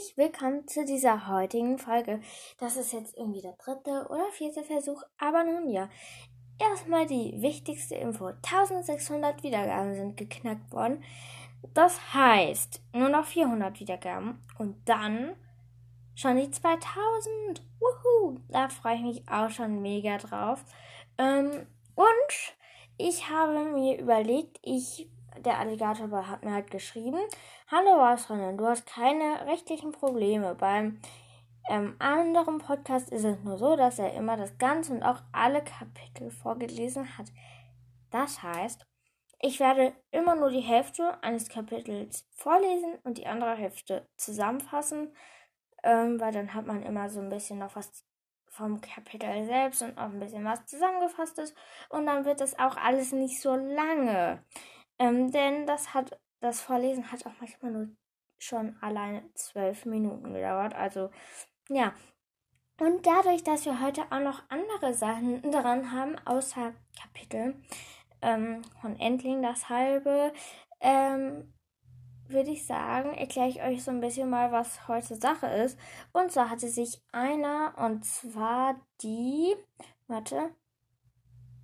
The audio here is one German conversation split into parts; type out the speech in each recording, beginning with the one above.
herzlich willkommen zu dieser heutigen Folge. Das ist jetzt irgendwie der dritte oder vierte Versuch, aber nun ja. Erstmal die wichtigste Info. 1600 Wiedergaben sind geknackt worden. Das heißt, nur noch 400 Wiedergaben und dann schon die 2000. Wuhu! Da freue ich mich auch schon mega drauf. Ähm, und ich habe mir überlegt, ich der Alligator hat mir halt geschrieben, Hallo Wassermann, du hast keine rechtlichen Probleme. Beim ähm, anderen Podcast ist es nur so, dass er immer das Ganze und auch alle Kapitel vorgelesen hat. Das heißt, ich werde immer nur die Hälfte eines Kapitels vorlesen und die andere Hälfte zusammenfassen, ähm, weil dann hat man immer so ein bisschen noch was vom Kapitel selbst und auch ein bisschen was zusammengefasst ist und dann wird das auch alles nicht so lange. Ähm, denn das hat, das Vorlesen hat auch manchmal nur schon alleine zwölf Minuten gedauert. Also, ja. Und dadurch, dass wir heute auch noch andere Sachen dran haben, außer Kapitel ähm, von Endling, das halbe, ähm, würde ich sagen, erkläre ich euch so ein bisschen mal, was heute Sache ist. Und zwar hatte sich einer, und zwar die, warte,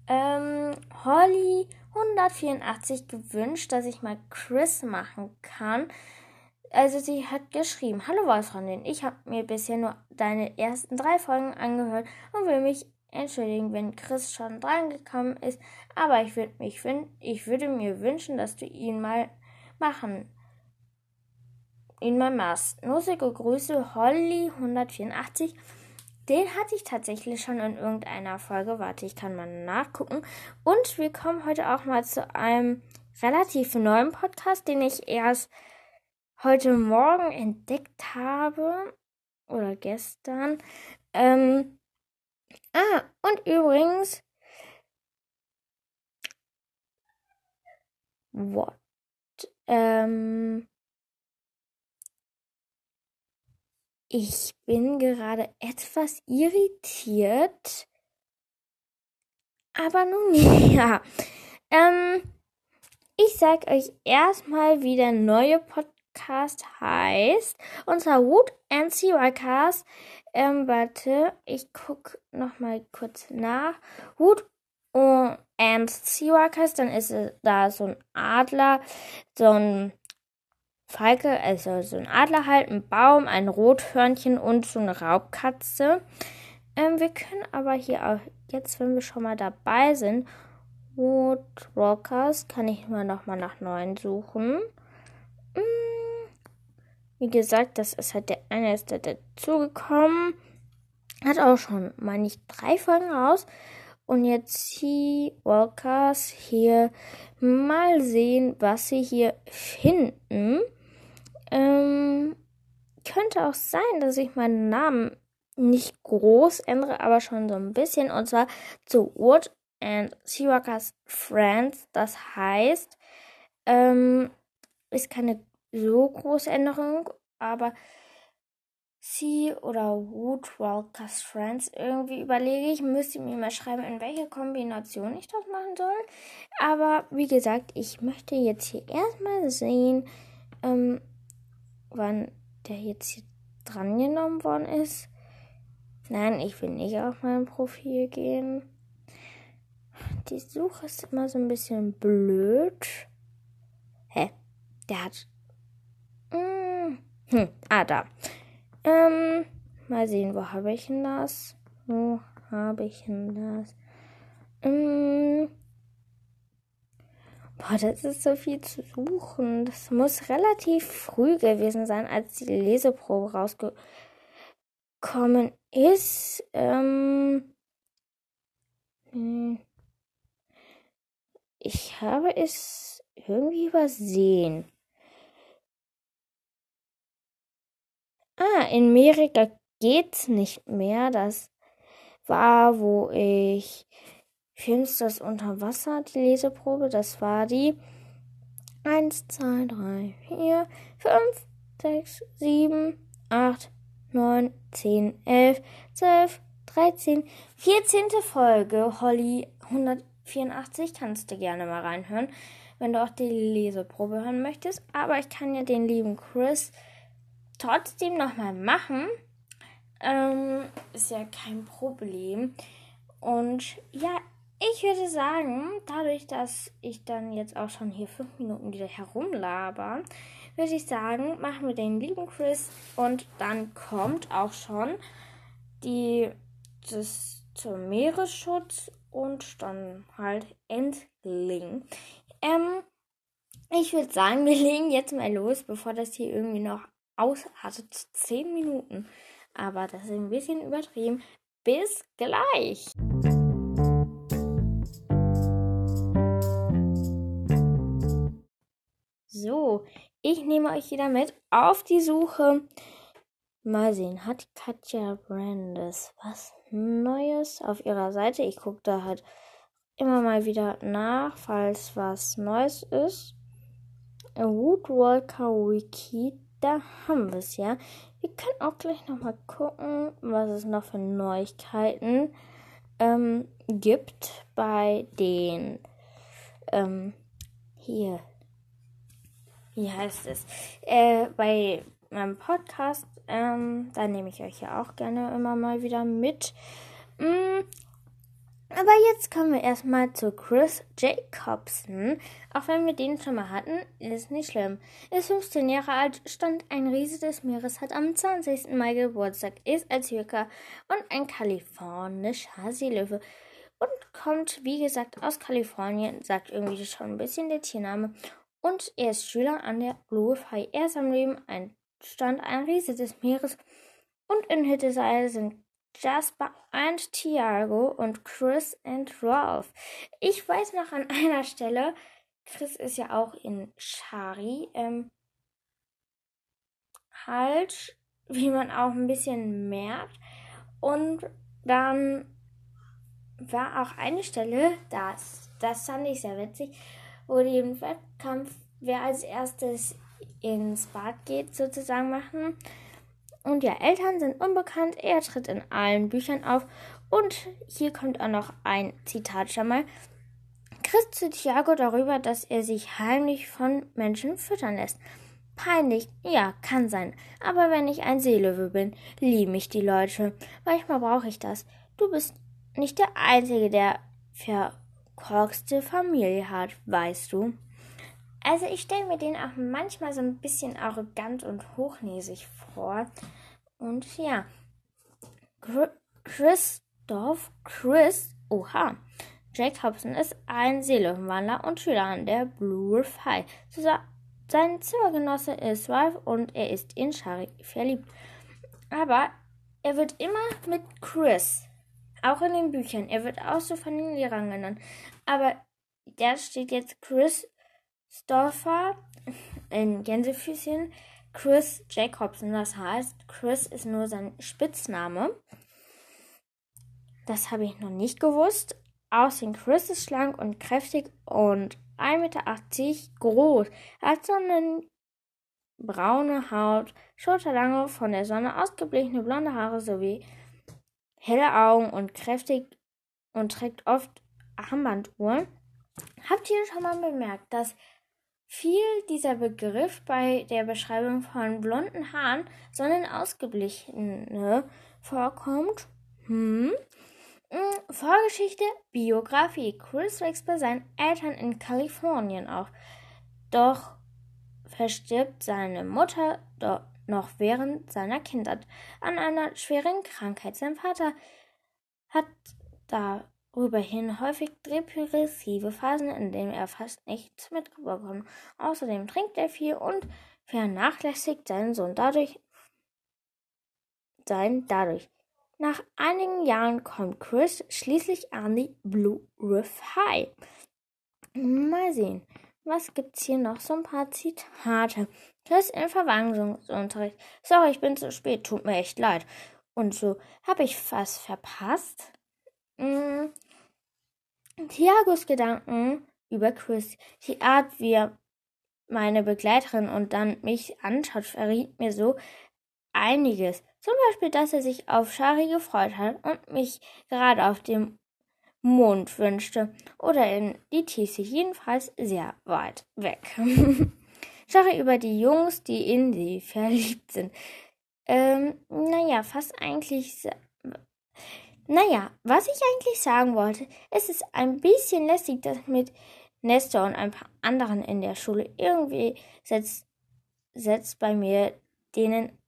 ähm, Holly 184 gewünscht, dass ich mal Chris machen kann. Also sie hat geschrieben, hallo Wolfsfreundin, ich habe mir bisher nur deine ersten drei Folgen angehört und will mich entschuldigen, wenn Chris schon dran gekommen ist, aber ich würde mich ich würde mir wünschen, dass du ihn mal machen ihn mal machst. Nussige Grüße Holly 184 den hatte ich tatsächlich schon in irgendeiner Folge. Warte, ich kann mal nachgucken. Und wir kommen heute auch mal zu einem relativ neuen Podcast, den ich erst heute Morgen entdeckt habe. Oder gestern. Ähm, ah, und übrigens. What? Ähm, Ich bin gerade etwas irritiert. Aber nun ja. Ähm, ich sag euch erstmal, wie der neue Podcast heißt. Und zwar Wood and Cast. Ähm, warte, ich guck noch mal kurz nach. Wood and Cast, dann ist da so ein Adler, so ein Falke, also so ein Adler halt, ein Baum, ein Rothörnchen und so eine Raubkatze. Ähm, wir können aber hier auch jetzt, wenn wir schon mal dabei sind, Woodwalkers, kann ich mal nochmal nach neuen suchen. Hm, wie gesagt, das ist halt der eine ist da dazugekommen. Hat auch schon, meine ich, drei Folgen raus. Und jetzt Sea Walkers hier mal sehen, was sie hier finden. Ähm, könnte auch sein, dass ich meinen Namen nicht groß ändere, aber schon so ein bisschen. Und zwar zu Wood and Seawalkers Friends. Das heißt, ähm, ist keine so große Änderung, aber Sea oder Woodwalkers Friends irgendwie überlege ich, müsste mir mal schreiben, in welche Kombination ich das machen soll. Aber wie gesagt, ich möchte jetzt hier erstmal sehen, ähm, wann der jetzt hier dran genommen worden ist. Nein, ich will nicht auf mein Profil gehen. Die Suche ist immer so ein bisschen blöd. Hä? Der hat. Hm, hm ah, da. Ähm, mal sehen, wo habe ich denn das? Wo habe ich denn das? Ähm, Boah, das ist so viel zu suchen. Das muss relativ früh gewesen sein, als die Leseprobe rausgekommen ist. Ähm, hm. ich habe es irgendwie übersehen. Ah, in Amerika geht's nicht mehr. Das war, wo ich Filmsters unter Wasser, die Leseprobe. Das war die 1, 2, 3, 4, 5, 6, 7, 8, 9, 10, 11, 12, 13, 14. Folge Holly 184. Kannst du gerne mal reinhören, wenn du auch die Leseprobe hören möchtest. Aber ich kann ja den lieben Chris trotzdem nochmal machen. Ähm, ist ja kein Problem. Und ja, ich würde sagen, dadurch, dass ich dann jetzt auch schon hier fünf Minuten wieder herumlaber, würde ich sagen, machen wir den lieben Chris und dann kommt auch schon die das zum Meeresschutz und dann halt Endling. Ähm, ich würde sagen, wir legen jetzt mal los, bevor das hier irgendwie noch ausartet. Zehn Minuten. Aber das ist ein bisschen übertrieben. Bis gleich. So, ich nehme euch wieder mit auf die Suche. Mal sehen, hat Katja Brandes was Neues auf ihrer Seite? Ich gucke da halt immer mal wieder nach, falls was Neues ist. Woodwalker Wiki, da haben wir es ja. Wir können auch gleich nochmal gucken, was es noch für Neuigkeiten ähm, gibt bei den ähm, hier. Wie heißt es? Äh, bei meinem Podcast, ähm, da nehme ich euch ja auch gerne immer mal wieder mit. Mm, aber jetzt kommen wir erstmal zu Chris Jacobson. Auch wenn wir den schon mal hatten, ist nicht schlimm. Ist 15 Jahre alt, stand ein Riese des Meeres, hat am 20. Mai Geburtstag, ist als Türker und ein kalifornischer Seelöwe. Und kommt, wie gesagt, aus Kalifornien, sagt irgendwie schon ein bisschen der Tiername. Und er ist Schüler an der High. Er ist am Leben ein stand ein Riese des Meeres und in Hitteseil sind Jasper und Thiago und Chris und Ralph. Ich weiß noch an einer Stelle, Chris ist ja auch in Shari, ähm, halt, wie man auch ein bisschen merkt. Und dann war auch eine Stelle, das, das fand ich sehr witzig, die im Wettkampf, wer als erstes ins Bad geht, sozusagen machen. Und ja, Eltern sind unbekannt. Er tritt in allen Büchern auf. Und hier kommt auch noch ein Zitat schon mal. Chris zu Thiago darüber, dass er sich heimlich von Menschen füttern lässt. Peinlich, ja, kann sein. Aber wenn ich ein Seelöwe bin, lieben mich die Leute. Manchmal brauche ich das. Du bist nicht der Einzige, der verkorkste Familie hat, weißt du. Also ich stelle mir den auch manchmal so ein bisschen arrogant und hochnäsig vor. Und ja, Christoph Chris, oha, Jacobson ist ein Seelenwandler und Schüler an der Blue Earth High. Sein Zimmergenosse ist Ralph und er ist in Shari verliebt. Aber er wird immer mit Chris, auch in den Büchern, er wird auch so von den Lehrern genannt. Aber da steht jetzt Chris Christopher in Gänsefüßchen Chris Jacobson. Das heißt, Chris ist nur sein Spitzname. Das habe ich noch nicht gewusst. Aussehen Chris ist schlank und kräftig und 1,80 Meter groß. Er hat sonnenbraune Haut, schulterlange, von der Sonne ausgeblichene blonde Haare sowie helle Augen und kräftig und trägt oft Armbanduhren. Habt ihr schon mal bemerkt, dass viel dieser Begriff bei der Beschreibung von blonden Haaren, sondern ausgeblichene vorkommt. Hm. hm. Vorgeschichte, Biografie. Chris wächst bei seinen Eltern in Kalifornien auf. Doch verstirbt seine Mutter noch während seiner Kindheit an einer schweren Krankheit. Sein Vater hat da Darüberhin häufig depressive Phasen, in denen er fast nichts mitbekommt. Außerdem trinkt er viel und vernachlässigt seinen Sohn dadurch. Sein dadurch. Nach einigen Jahren kommt Chris schließlich an die Blue Riff High. Mal sehen, was gibt's hier noch? So ein paar Zitate. Chris im Verwandlungsunterricht. Sorry, ich bin zu spät, tut mir echt leid. Und so, habe ich was verpasst? Hm, Thiagos Gedanken über Chris, die Art, wie er meine Begleiterin und dann mich anschaut, verriet mir so einiges. Zum Beispiel, dass er sich auf Shari gefreut hat und mich gerade auf dem Mond wünschte oder in die Tiefe, jedenfalls sehr weit weg. Shari über die Jungs, die in sie verliebt sind. Ähm, naja, fast eigentlich. Naja, was ich eigentlich sagen wollte, es ist ein bisschen lästig, dass mit Nestor und ein paar anderen in der Schule irgendwie setzt, setzt bei mir denen,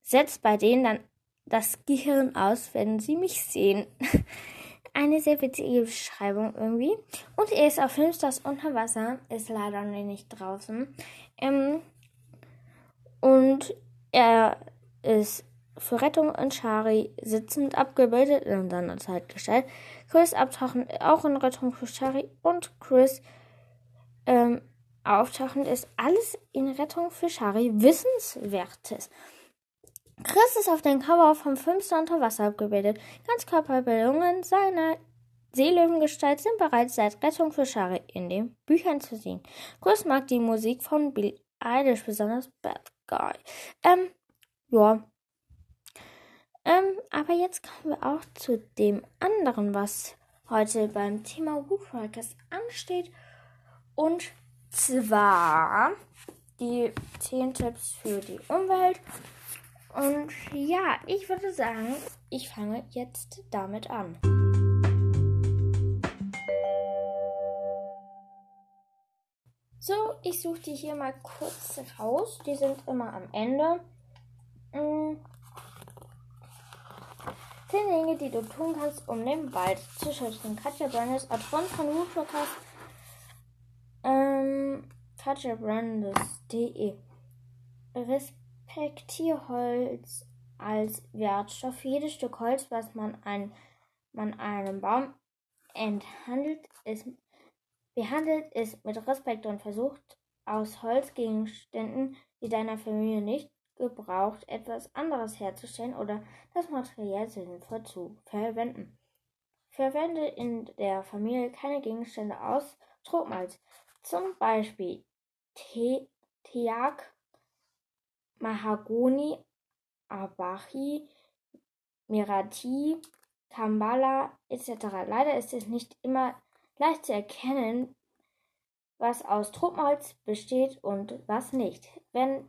setzt bei denen dann das Gehirn aus, wenn sie mich sehen. Eine sehr witzige Beschreibung irgendwie. Und er ist auf Filmstars unter Wasser, ist leider noch nicht draußen. Ähm, und er ist für Rettung und Shari sitzend abgebildet in seiner Zeit gestellt. Chris abtauchen auch in Rettung für Shari und Chris ähm, auftauchen ist alles in Rettung für Shari Wissenswertes. Chris ist auf dem Cover vom Filmstar unter Wasser abgebildet. Ganzkörperbildungen seiner Seelöwengestalt sind bereits seit Rettung für Shari in den Büchern zu sehen. Chris mag die Musik von Bill Eilish, besonders Bad Guy. Ähm, ja. Ähm, aber jetzt kommen wir auch zu dem anderen, was heute beim Thema Woodwalkers ansteht. Und zwar die 10 Tipps für die Umwelt. Und ja, ich würde sagen, ich fange jetzt damit an. So, ich suche die hier mal kurz raus. Die sind immer am Ende. Hm. Zehn Dinge, die du tun kannst, um den Wald zu schützen. Katja Brandes, Autorin von Woodwalkers. Ähm, katjabrandes.de Respektiere Holz als Wertstoff. Jedes Stück Holz, was man, ein, man einem Baum enthandelt, ist, behandelt, ist mit Respekt und versucht, aus Holzgegenständen, die deiner Familie nicht gebraucht, etwas anderes herzustellen oder das Material sinnvoll zu verwenden. Verwende in der Familie keine Gegenstände aus Tropenholz, zum Beispiel Teak, Mahagoni, Abachi, Mirati, Kambala etc. Leider ist es nicht immer leicht zu erkennen, was aus Tropenholz besteht und was nicht. Wenn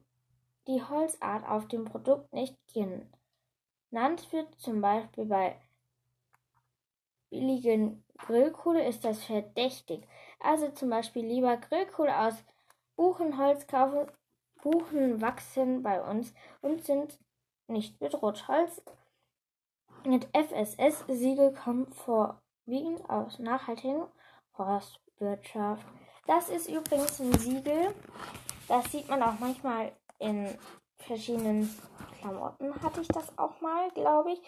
die Holzart auf dem Produkt nicht genannt wird, zum Beispiel bei billigen Grillkohle, ist das verdächtig. Also zum Beispiel lieber Grillkohle aus Buchenholz kaufen. Buchen wachsen bei uns und sind nicht bedroht. Holz mit FSS-Siegel kommt vorwiegend aus nachhaltigen Forstwirtschaft. Das ist übrigens ein Siegel. Das sieht man auch manchmal in verschiedenen Klamotten hatte ich das auch mal, glaube ich.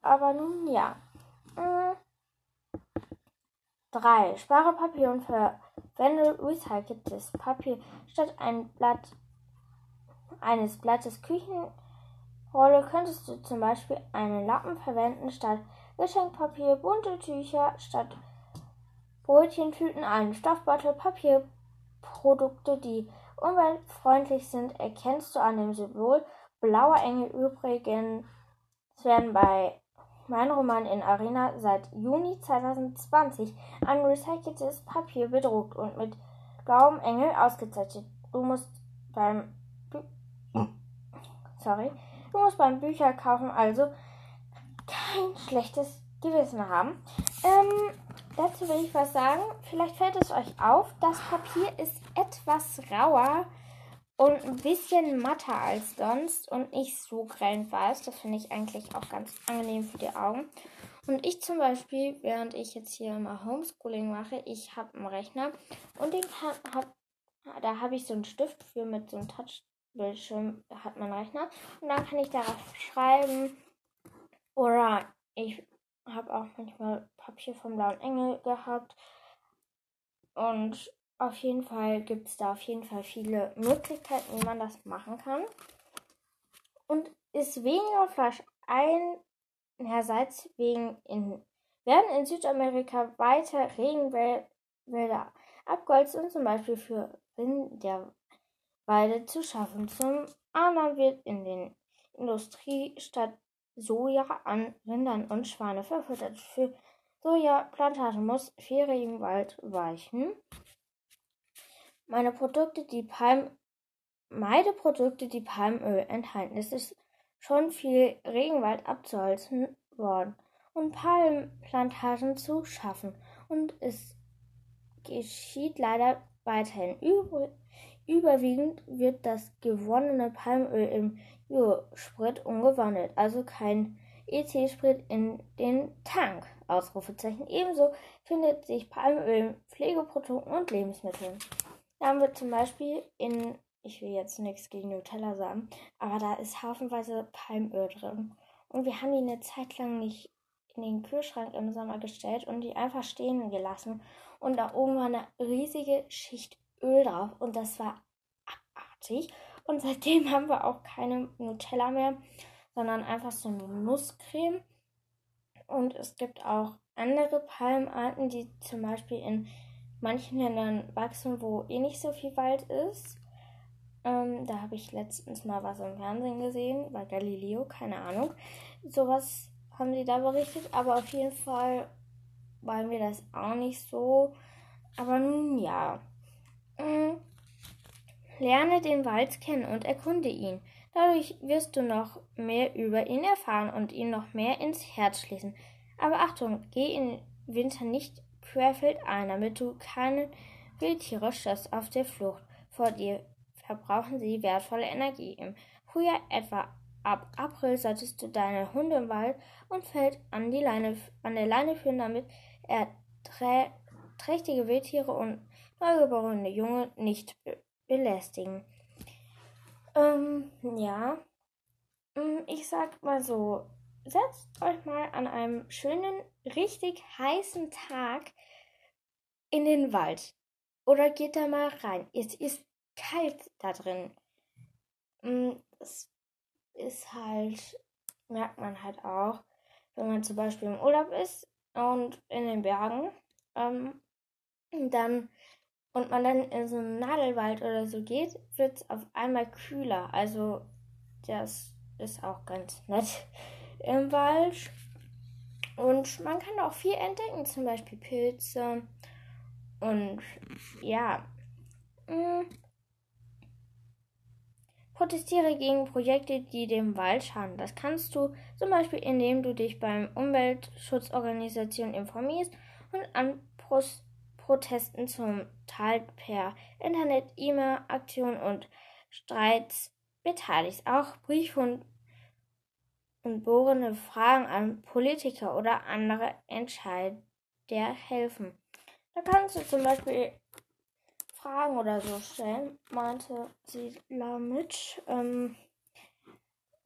Aber nun ja. 3. Hm. Spare Papier und verwende recyceltes Papier statt ein Blatt eines Blattes Küchenrolle könntest du zum Beispiel einen Lappen verwenden statt Geschenkpapier, bunte Tücher statt Brötchentüten, einen Stoffbeutel, Papierprodukte, die umweltfreundlich sind, erkennst du an dem Symbol Blauer Engel übrigens werden bei Mein Roman in Arena seit Juni 2020 ein recyceltes Papier bedruckt und mit blauem Engel ausgezeichnet. Du musst beim Sorry. Du musst beim Bücherkaufen also kein schlechtes Gewissen haben. Ähm, dazu will ich was sagen. Vielleicht fällt es euch auf, das Papier ist etwas rauer und ein bisschen matter als sonst und nicht so grellend weiß. Das finde ich eigentlich auch ganz angenehm für die Augen. Und ich zum Beispiel, während ich jetzt hier immer Homeschooling mache, ich habe einen Rechner und den kann, hab, da habe ich so einen Stift für mit so einem Touchbildschirm, hat man Rechner. Und dann kann ich darauf schreiben. Oder ich habe auch manchmal Papier vom Blauen Engel gehabt. Und auf jeden Fall gibt es da auf jeden Fall viele Möglichkeiten, wie man das machen kann. Und ist weniger Fleisch einerseits wegen in, werden in Südamerika weiter Regenwälder abgeholzt und zum Beispiel für Rinderweide zu schaffen. Zum anderen wird in den Industriestadt Soja an Rindern und Schweine verfüttert. Für Sojaplantagen muss viel Regenwald weichen. meine Produkte, die Palm, meide Produkte, die Palmöl enthalten. Es ist schon viel Regenwald abzuholzen worden und Palmplantagen zu schaffen. Und es geschieht leider weiterhin. Überwiegend wird das gewonnene Palmöl im Biosprit umgewandelt, also kein EC-Sprit in den Tank. Ebenso findet sich Palmöl in Pflegeprodukten und Lebensmitteln. Da haben wir zum Beispiel in, ich will jetzt nichts gegen Nutella sagen, aber da ist haufenweise Palmöl drin. Und wir haben die eine Zeit lang nicht in den Kühlschrank im Sommer gestellt und die einfach stehen gelassen. Und da oben war eine riesige Schicht Öl drauf und das war abartig. Und seitdem haben wir auch keine Nutella mehr, sondern einfach so eine Nusscreme. Und es gibt auch andere Palmarten, die zum Beispiel in manchen Ländern wachsen, wo eh nicht so viel Wald ist. Ähm, da habe ich letztens mal was im Fernsehen gesehen, bei Galileo, keine Ahnung. Sowas haben sie da berichtet, aber auf jeden Fall wollen wir das auch nicht so. Aber nun ja. Mhm. Lerne den Wald kennen und erkunde ihn. Dadurch wirst du noch mehr über ihn erfahren und ihn noch mehr ins Herz schließen. Aber Achtung, geh im Winter nicht querfeldein, damit du keine Wildtiere stößt auf der Flucht. Vor dir verbrauchen sie wertvolle Energie. Im Frühjahr etwa ab April solltest du deine Hunde im Wald und Feld an, die Leine, an der Leine führen, damit er trächtige Wildtiere und neugeborene Junge nicht belästigen. Ähm, ja. Mm, ich sag mal so, setzt euch mal an einem schönen, richtig heißen Tag in den Wald. Oder geht da mal rein. Es ist kalt da drin. Mm, es ist halt, merkt man halt auch, wenn man zum Beispiel im Urlaub ist und in den Bergen, ähm, dann und man dann in so einen Nadelwald oder so geht, wird es auf einmal kühler. Also das ist auch ganz nett im Wald. Und man kann auch viel entdecken, zum Beispiel Pilze. Und ja. Mh. Mm, protestiere gegen Projekte, die dem Wald schaden. Das kannst du zum Beispiel, indem du dich beim Umweltschutzorganisationen informierst und an Prost Protesten zum Teil per Internet, E-Mail, Aktionen und Streits beteiligt. Auch Brief und, und bohrende Fragen an Politiker oder andere Entscheider helfen. Da kannst du zum Beispiel Fragen oder so stellen, meinte sie damit. Ähm,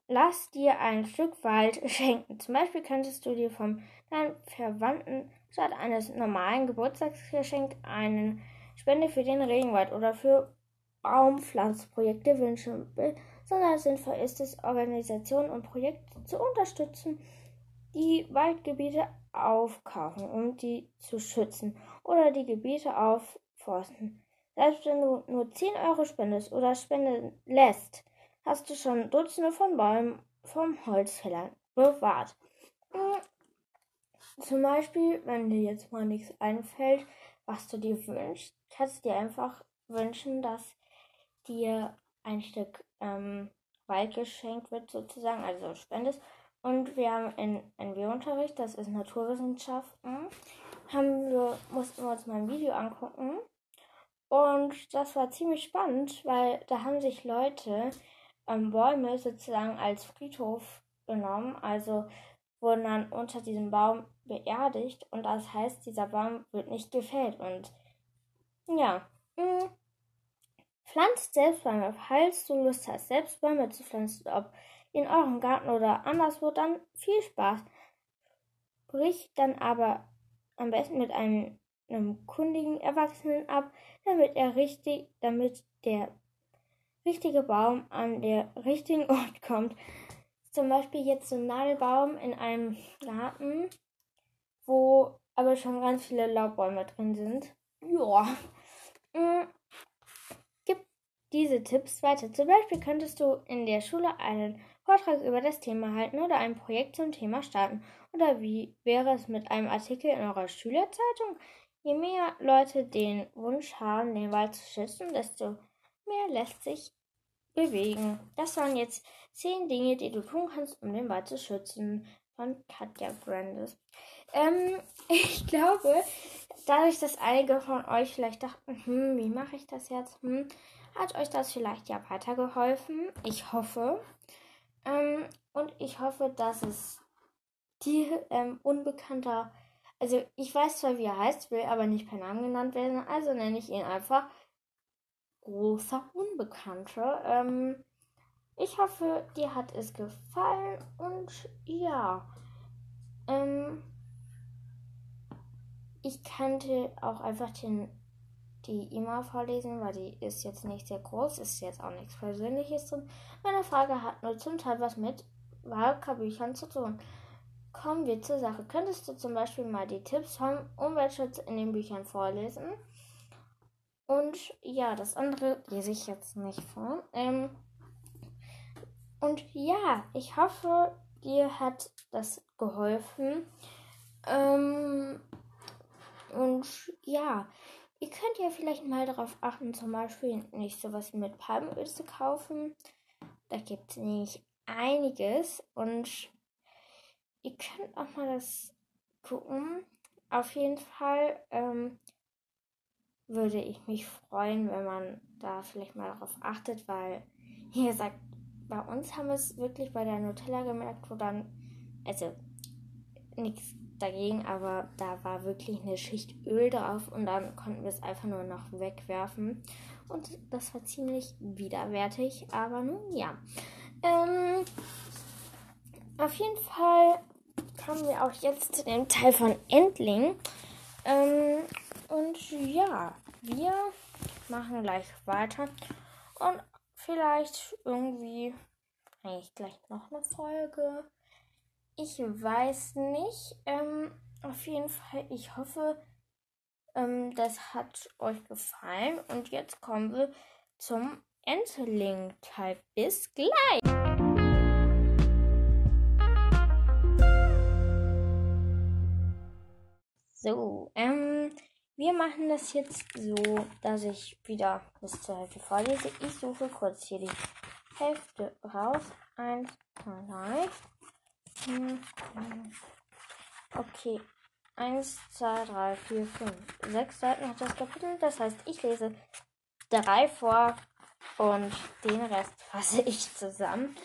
lass dir ein Stück Wald schenken. Zum Beispiel könntest du dir vom deinen Verwandten statt eines normalen Geburtstagsgeschenks eine Spende für den Regenwald oder für Baumpflanzprojekte wünschen will, sondern sinnvoll ist es, Organisationen und Projekte zu unterstützen, die Waldgebiete aufkaufen, um die zu schützen oder die Gebiete aufforsten. Selbst wenn du nur 10 Euro spendest oder spenden lässt, hast du schon Dutzende von Bäumen vom Holzfäller bewahrt. Zum Beispiel, wenn dir jetzt mal nichts einfällt, was du dir wünschst, kannst du dir einfach wünschen, dass dir ein Stück ähm, Wald geschenkt wird, sozusagen, also spendest. Und wir haben in NW-Unterricht, das ist Naturwissenschaften, haben wir, mussten wir uns mal ein Video angucken. Und das war ziemlich spannend, weil da haben sich Leute ähm, Bäume sozusagen als Friedhof genommen. Also wurden dann unter diesem Baum beerdigt und das heißt, dieser Baum wird nicht gefällt und ja. Mm, pflanzt selbst Bäume, falls du Lust hast, selbst Bäume zu pflanzen, ob in eurem Garten oder anderswo, dann viel Spaß. Brich dann aber am besten mit einem, einem kundigen Erwachsenen ab, damit er richtig, damit der richtige Baum an der richtigen Ort kommt zum Beispiel jetzt so ein Nadelbaum in einem Garten, wo aber schon ganz viele Laubbäume drin sind. Ja. Mhm. Gib diese Tipps weiter. Zum Beispiel könntest du in der Schule einen Vortrag über das Thema halten oder ein Projekt zum Thema starten. Oder wie wäre es mit einem Artikel in eurer Schülerzeitung? Je mehr Leute den Wunsch haben, den Wald zu schützen, desto mehr lässt sich bewegen. Das waren jetzt zehn Dinge, die du tun kannst, um den Wald zu schützen. Von Katja Brandes. Ähm, ich glaube, dadurch, dass einige von euch vielleicht dachten, hm, wie mache ich das jetzt? Hm, hat euch das vielleicht ja weitergeholfen. Ich hoffe. Ähm, und ich hoffe, dass es die ähm, unbekannter, also ich weiß zwar, wie er heißt, will aber nicht per Namen genannt werden, also nenne ich ihn einfach großer Unbekannter. Ähm, ich hoffe, dir hat es gefallen und ja, ähm, ich könnte auch einfach den, die E-Mail vorlesen, weil die ist jetzt nicht sehr groß, ist jetzt auch nichts Persönliches drin. Meine Frage hat nur zum Teil was mit Wahlkabüchern zu tun. Kommen wir zur Sache. Könntest du zum Beispiel mal die Tipps vom Umweltschutz in den Büchern vorlesen? Und ja, das andere lese ich jetzt nicht vor. Ähm, und ja, ich hoffe, dir hat das geholfen. Ähm, und ja, ihr könnt ja vielleicht mal darauf achten, zum Beispiel nicht sowas mit Palmöl zu kaufen. Da gibt es nämlich einiges und ihr könnt auch mal das gucken. Auf jeden Fall ähm, würde ich mich freuen, wenn man da vielleicht mal darauf achtet, weil, wie gesagt, bei uns haben wir es wirklich bei der Nutella gemerkt, wo dann, also nichts dagegen, aber da war wirklich eine Schicht Öl drauf und dann konnten wir es einfach nur noch wegwerfen. Und das war ziemlich widerwärtig, aber nun ja. Ähm, auf jeden Fall kommen wir auch jetzt zu dem Teil von Endling. Ähm, und ja, wir machen gleich weiter. Und vielleicht irgendwie eigentlich gleich noch eine Folge. Ich weiß nicht. Ähm, auf jeden Fall, ich hoffe, ähm, das hat euch gefallen. Und jetzt kommen wir zum Entling-Teil. Bis gleich! So, ähm, wir machen das jetzt so, dass ich wieder bis zur Hälfte vorlese. Ich suche kurz hier die Hälfte raus. Eins, zwei, hm, hm. Okay. Eins, zwei, drei, vier, fünf. Sechs Seiten hat das Kapitel. Das heißt, ich lese drei vor und den Rest fasse ich zusammen.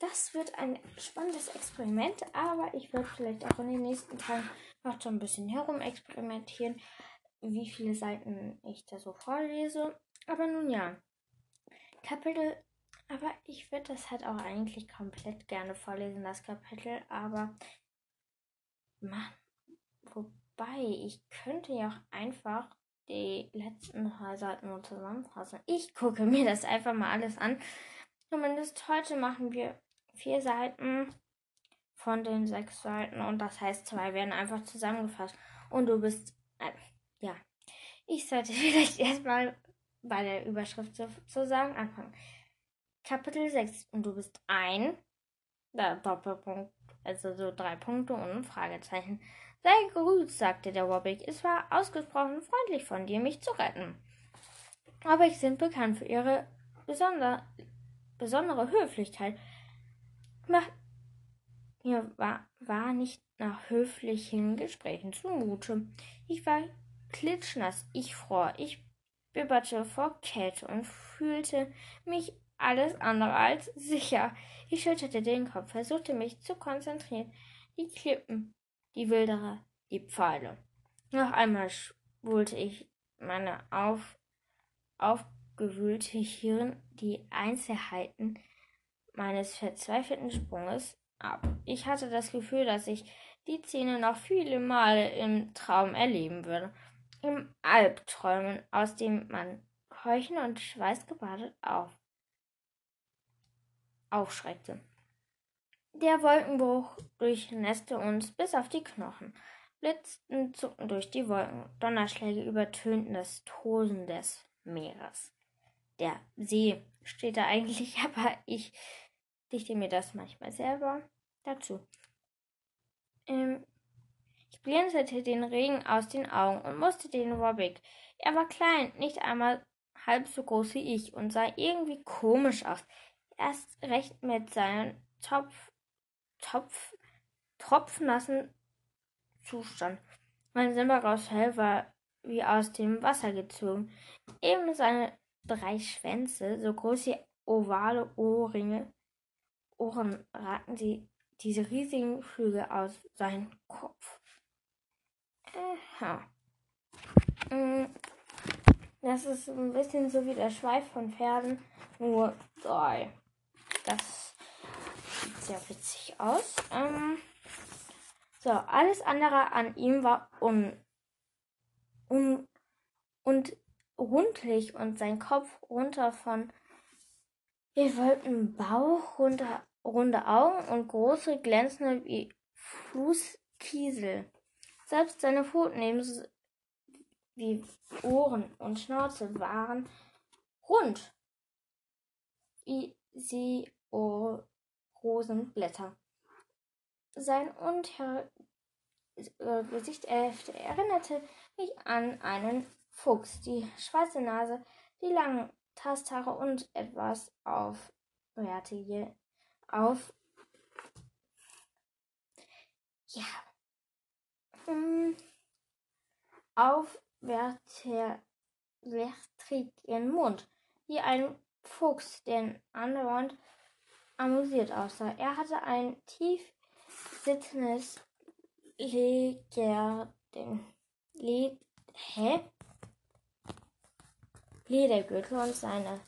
Das wird ein spannendes Experiment, aber ich werde vielleicht auch in den nächsten Tagen noch so ein bisschen herum experimentieren, wie viele Seiten ich da so vorlese. Aber nun ja, Kapitel aber ich würde das halt auch eigentlich komplett gerne vorlesen, das Kapitel. Aber Mann, wobei, ich könnte ja auch einfach die letzten drei Seiten nur zusammenfassen. Ich gucke mir das einfach mal alles an. Zumindest heute machen wir vier Seiten von den sechs Seiten und das heißt, zwei werden einfach zusammengefasst. Und du bist, äh, ja, ich sollte vielleicht erstmal bei der Überschrift sozusagen anfangen. Kapitel 6 und du bist ein äh, Doppelpunkt, also so drei Punkte und ein Fragezeichen. Sei gegrüßt, sagte der Wobbig. Es war ausgesprochen freundlich von dir, mich zu retten. Ich sind bekannt für ihre besonder, besondere Höflichkeit. Mir war, war nicht nach höflichen Gesprächen zumute. Ich war klitschnass, ich fror, ich bibberte vor Kälte und fühlte mich alles andere als sicher. Ich schüttelte den Kopf, versuchte mich zu konzentrieren. Die Klippen, die Wilderer, die Pfeile. Noch einmal spulte ich meine auf, aufgewühlte Hirn die Einzelheiten meines verzweifelten Sprunges ab. Ich hatte das Gefühl, dass ich die Szene noch viele Male im Traum erleben würde. Im Albträumen, aus dem man keuchen und schweißgebadet auf aufschreckte. Der Wolkenbruch durchnässte uns bis auf die Knochen. Blitzen zuckten durch die Wolken, Donnerschläge übertönten das Tosen des Meeres. Der See steht da eigentlich, aber ich dichte mir das manchmal selber dazu. Ähm, blinzelte den Regen aus den Augen und musste den Wobbig. Er war klein, nicht einmal halb so groß wie ich und sah irgendwie komisch aus. Erst recht mit seinem Topf, Topf, tropfnassen Zustand. Mein Silberrausfell war wie aus dem Wasser gezogen. Eben seine drei Schwänze, so groß wie ovale Ohrringe, Ohren ragten die, diese riesigen Flügel aus seinem Kopf. Aha. Mm, das ist ein bisschen so wie der Schweif von Pferden, nur drei. Das sieht sehr witzig aus. Ähm, so, alles andere an ihm war un, un und rundlich und sein Kopf runter von wir wollten Bauch, runter, runde Augen und große glänzende wie Fußkiesel. Selbst seine Pfoten ebenso wie Ohren und Schnauze waren rund wie sie Rosenblätter. Sein Unter äh, Gesicht erinnerte mich an einen Fuchs, die schwarze Nase, die langen Tasthaare und etwas aufwertige auf ja ähm, aufwärtigen Mund, wie ein Fuchs, den andauernd amüsiert aussah. Er hatte ein tief sitzendes Leger, Led, hä? Ledergürtel und seine.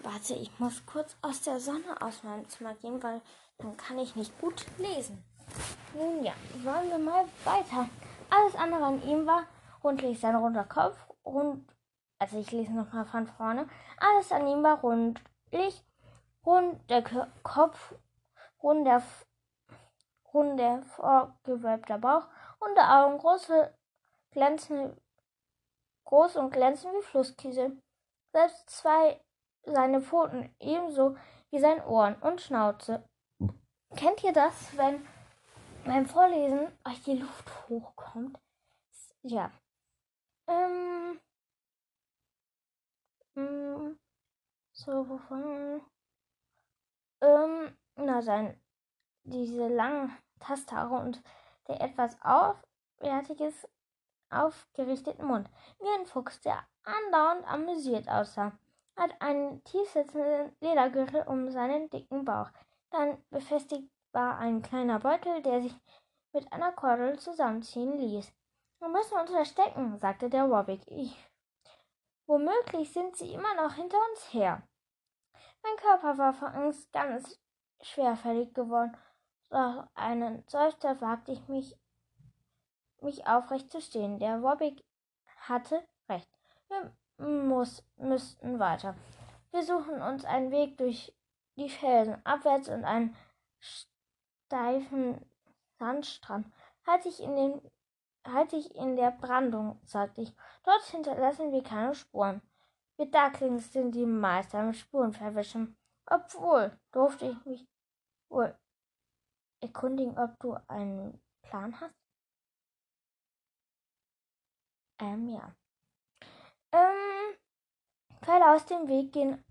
Warte, ich muss kurz aus der Sonne aus meinem Zimmer gehen, weil dann kann ich nicht gut lesen. Nun ja, wollen wir mal weiter. Alles andere an ihm war rundlich sein runder Kopf, rund, also ich lese nochmal von vorne. Alles an ihm war rundlich, rund der Kopf, rund der runder, vorgewölbter Bauch, runde Augen, große, glänzende, groß und glänzend wie Flusskiesel. Selbst zwei seine Pfoten ebenso wie sein Ohren und Schnauze. Kennt ihr das, wenn beim Vorlesen euch die Luft hochkommt? Ja. Ähm. Mm, so, wovon? Ähm, na, sein diese langen Tasthaare und der etwas aufwärtiges, aufgerichteten Mund, wie ein Fuchs, der andauernd amüsiert aussah, hat einen tiefsitzenden Ledergürtel um seinen dicken Bauch. Dann befestigt war ein kleiner Beutel, der sich mit einer Kordel zusammenziehen ließ. Wir müssen uns verstecken, sagte der Wobbig. Ich. Womöglich sind sie immer noch hinter uns her. Mein Körper war vor Angst ganz schwerfällig geworden nach einem Seufzer wagte ich mich, mich aufrecht zu stehen. Der Wobbig hatte recht. Wir muss, müssten weiter. Wir suchen uns einen Weg durch die Felsen abwärts und einen steifen Sandstrand. Halte ich in den halte ich in der Brandung, sagte ich. Dort hinterlassen wir keine Spuren. Wir Ducklings sind die Meister mit Spuren verwischen. Obwohl, durfte ich mich wohl erkundigen, ob du einen Plan hast? Ähm, ja. Ähm, Pfeile aus dem Weg gehen.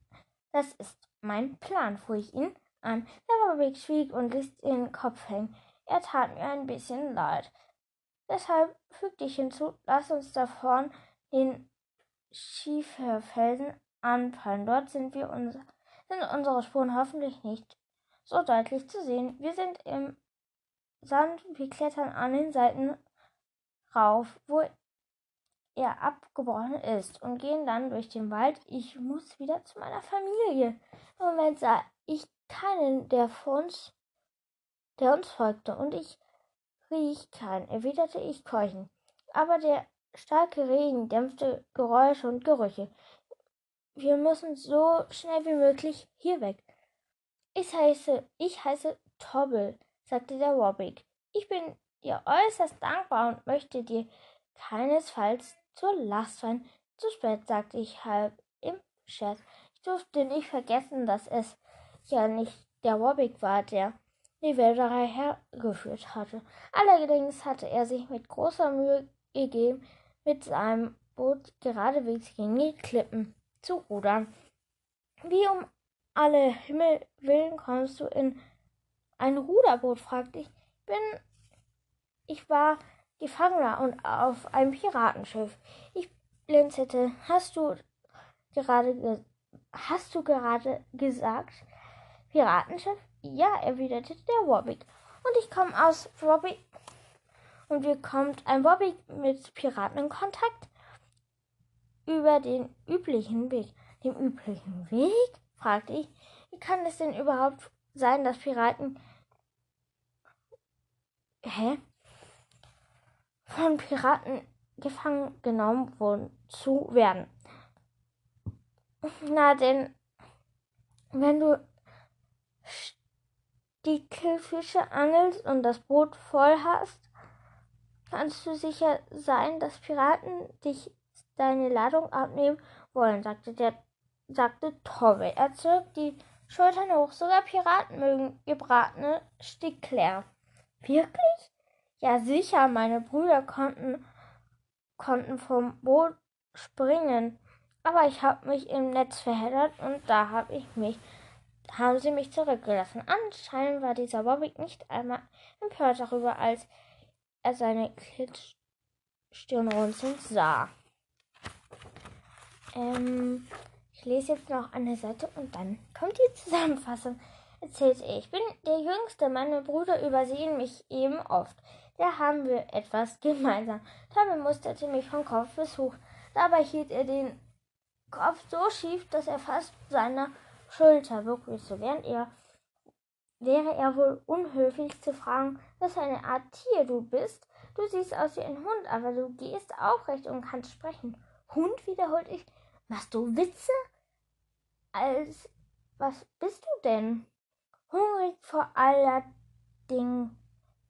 Das ist mein Plan, fuhr ich ihn an. Der Warwick schwieg und ließ den Kopf hängen. Er tat mir ein bisschen leid. Deshalb fügte ich hinzu, lass uns da vorn den Schieferfelsen anfallen. Dort sind wir uns, sind unsere Spuren hoffentlich nicht so deutlich zu sehen. Wir sind im Sand, wir klettern an den Seiten rauf, wo er abgebrochen ist und gehen dann durch den Wald. Ich muss wieder zu meiner Familie. Im Moment sah ich keinen, der vor uns, der uns folgte, und ich riech keinen, erwiderte ich keuchend. Aber der starke Regen dämpfte Geräusche und Gerüche. Wir müssen so schnell wie möglich hier weg. Ich heiße, ich heiße Tobble, sagte der Wobbig. Ich bin dir äußerst dankbar und möchte dir keinesfalls zur Last fallen. Zu spät, sagte ich halb im Scherz. Ich durfte nicht vergessen, dass es ja nicht der Wobbig war, der die Wälder hergeführt hatte. Allerdings hatte er sich mit großer Mühe gegeben, mit seinem Boot geradewegs gegen die Klippen zu rudern. Wie um alle Himmel willen kommst du in ein Ruderboot? fragte ich. Bin, ich war Gefangener und auf einem Piratenschiff. Ich blinzelte. Hast du gerade, hast du gerade gesagt, Piratenschiff? Ja, erwiderte der Warwick. Und ich komme aus Warwick. Und wie kommt ein Warwick mit Piraten in Kontakt? Über den üblichen Weg. Dem üblichen Weg? fragte ich. Wie kann es denn überhaupt sein, dass Piraten. Hä? Von Piraten gefangen genommen wurden zu werden. Na denn, wenn du Stickelfische angelst und das Boot voll hast, kannst du sicher sein, dass Piraten dich deine Ladung abnehmen wollen, sagte der sagte Torbe. Er zog die Schultern hoch. Sogar Piraten mögen gebratene Stickler. Wirklich? Ja, sicher. Meine Brüder konnten, konnten vom Boot springen. Aber ich habe mich im Netz verheddert und da habe ich mich haben sie mich zurückgelassen. Anscheinend war dieser Bobby nicht einmal empört darüber, als er seine Stirn runzeln sah. Ähm, ich lese jetzt noch eine Seite und dann kommt die Zusammenfassung. Erzählte er. Ich bin der Jüngste. Meine Brüder übersehen mich eben oft. Da haben wir etwas gemeinsam. Tommy musterte mich von Kopf bis hoch. Dabei hielt er den Kopf so schief, dass er fast seiner Schulter berührte. Während er wäre er wohl unhöflich zu fragen, was für eine Art Tier du bist. Du siehst aus wie ein Hund, aber du gehst aufrecht und kannst sprechen. Hund, wiederholte ich. Machst du Witze? Als was bist du denn? Hungrig vor aller Dingen,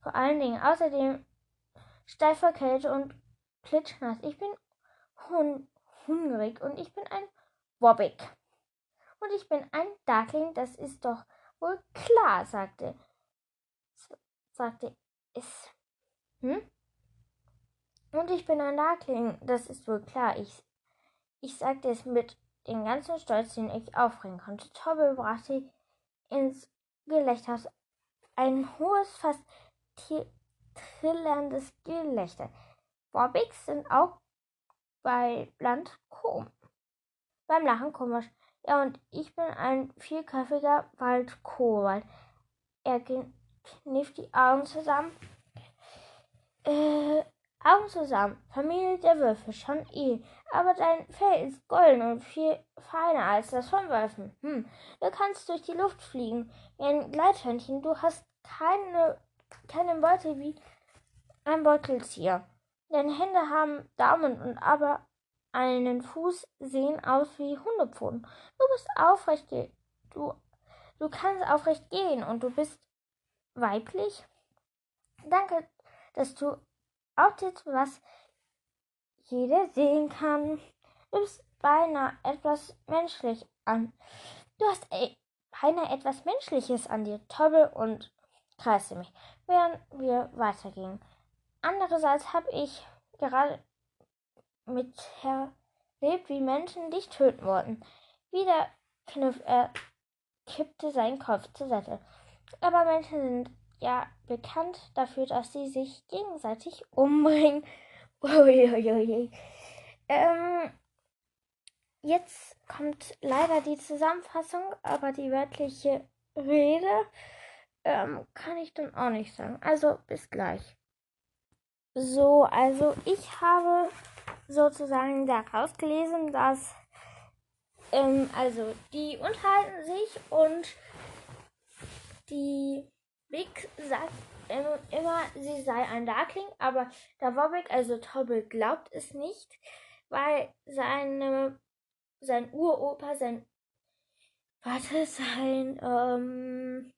vor allen Dingen. Außerdem steif vor Kälte und klitschnass. Ich bin hun hungrig und ich bin ein Wobbig. Und ich bin ein Darkling, das ist doch wohl klar, sagte, sagte es. Hm? Und ich bin ein Darkling, das ist wohl klar. Ich, ich sagte es mit den ganzen Stolz, den ich aufbringen konnte. Tobbe brachte ins Gelächter ein hohes, fast trillerndes Gelächter. Bobbix sind auch bei Land komisch. Beim Lachen komisch. Ja, und ich bin ein vierköpfiger Waldkobold. Er kniff die Augen zusammen. Äh, Augen zusammen. Familie der Würfel, schon eh. Aber dein Fell ist golden und viel feiner als das von Wölfen. Hm. Du kannst durch die Luft fliegen wie ein Gleithörnchen. Du hast keine, keine Beute wie ein Beuteltier. Deine Hände haben Daumen und aber einen Fuß sehen aus wie Hundepfoten. Du bist aufrecht, du, du kannst aufrecht gehen und du bist weiblich. Danke, dass du auch was jeder sehen kann. Du bist beinahe etwas menschlich an. Du hast ey, beinahe etwas Menschliches an dir, Tobbe und kreiste mich, während wir weitergingen. Andererseits habe ich gerade mit erlebt, wie Menschen dich töten wollten. Wieder kniff er, kippte sein Kopf zur Seite. Aber Menschen sind ja bekannt dafür, dass sie sich gegenseitig umbringen. Uiuiui. Ähm, jetzt kommt leider die Zusammenfassung, aber die wörtliche Rede ähm, kann ich dann auch nicht sagen. Also bis gleich. So, also ich habe sozusagen daraus gelesen, dass ähm, also die unterhalten sich und die Big sagt immer, sie sei ein Darkling, aber der Wobbek, also Tobble, glaubt es nicht, weil seine, sein Uropa, sein Vater, sein ähm,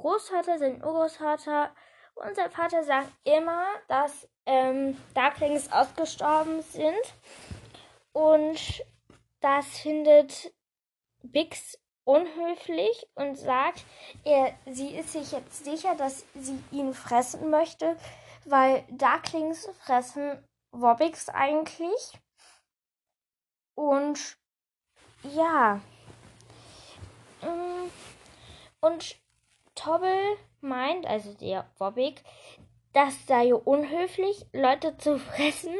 Großvater, sein Urgroßvater und sein Vater sagen immer, dass ähm, Darklings ausgestorben sind und das findet Bix unhöflich und sagt, er, sie ist sich jetzt sicher, dass sie ihn fressen möchte, weil Darklings fressen Wobbix eigentlich. Und ja. Mm, und Tobble meint, also der Wobbig, das sei unhöflich, Leute zu fressen.